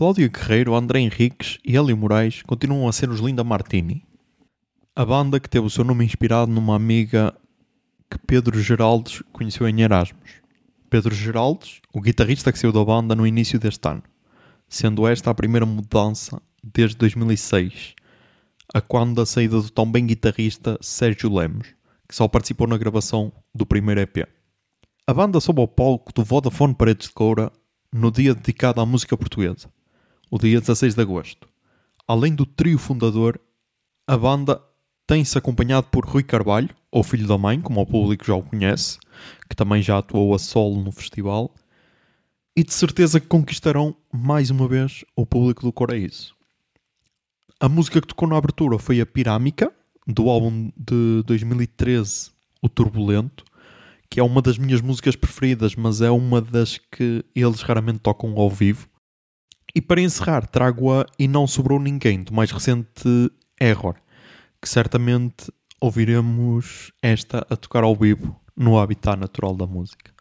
Cláudio Guerreiro, André Henriques e Hélio Moraes continuam a ser os Linda Martini. A banda que teve o seu nome inspirado numa amiga que Pedro Geraldes conheceu em Erasmus. Pedro Geraldes, o guitarrista que saiu da banda no início deste ano, sendo esta a primeira mudança desde 2006, a quando da saída do tão bem guitarrista Sérgio Lemos, que só participou na gravação do primeiro EP. A banda soube ao palco do Vodafone Paredes de Coura no dia dedicado à música portuguesa, o dia 16 de agosto. Além do trio fundador, a banda tem-se acompanhado por Rui Carvalho, ou Filho da Mãe, como o público já o conhece, que também já atuou a solo no festival, e de certeza que conquistarão mais uma vez o público do Coraíso. A música que tocou na abertura foi a Pirâmica, do álbum de 2013, O Turbulento, que é uma das minhas músicas preferidas, mas é uma das que eles raramente tocam ao vivo. E para encerrar, trago a E Não Sobrou Ninguém, do mais recente Error, que certamente ouviremos esta a tocar ao vivo no habitat natural da música.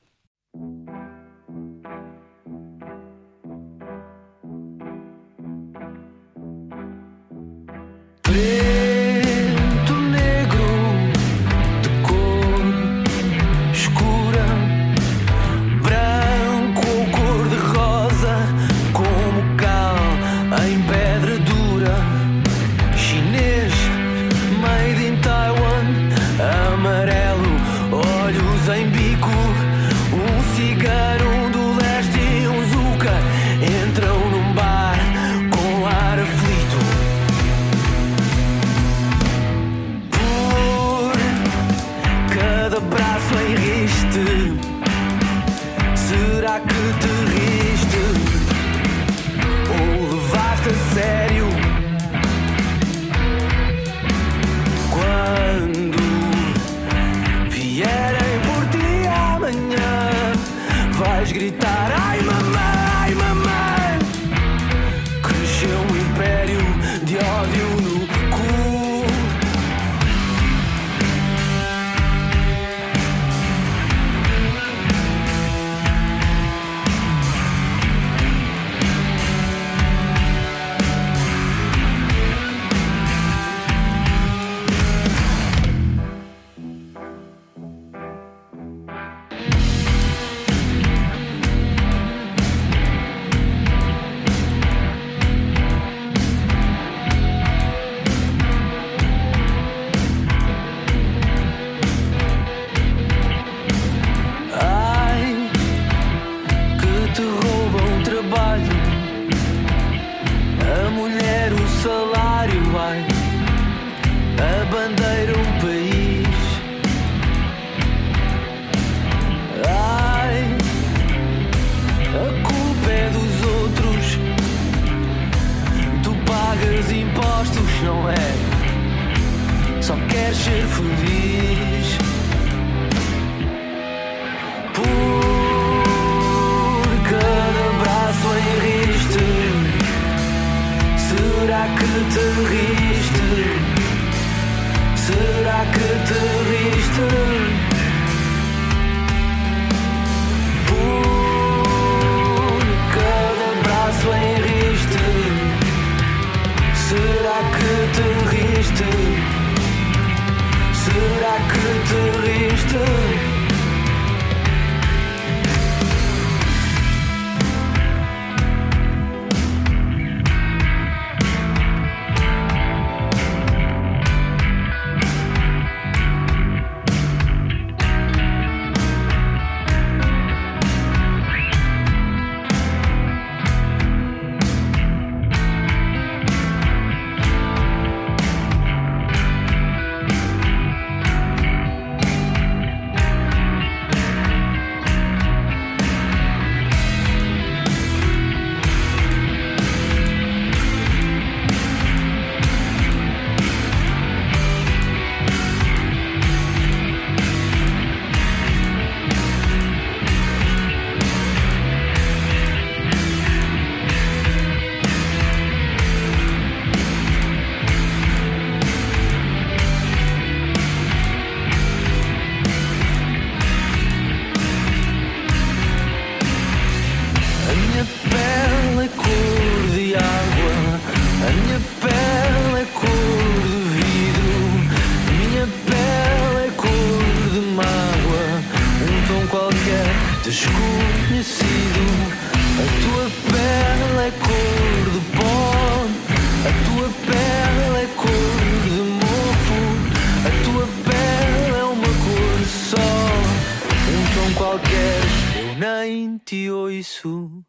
A bandeira, um país. Ai, a culpa é dos outros, tu pagas impostos, não é? Só queres ser feliz. Minha pele é cor de água, a minha pele é cor de vidro, minha pele é cor de mágoa, um tom qualquer desconhecido. A tua pele é cor de pó, a tua pele é cor de mofo, a tua pele é uma cor só, um tom qualquer. Eu nem te ouço.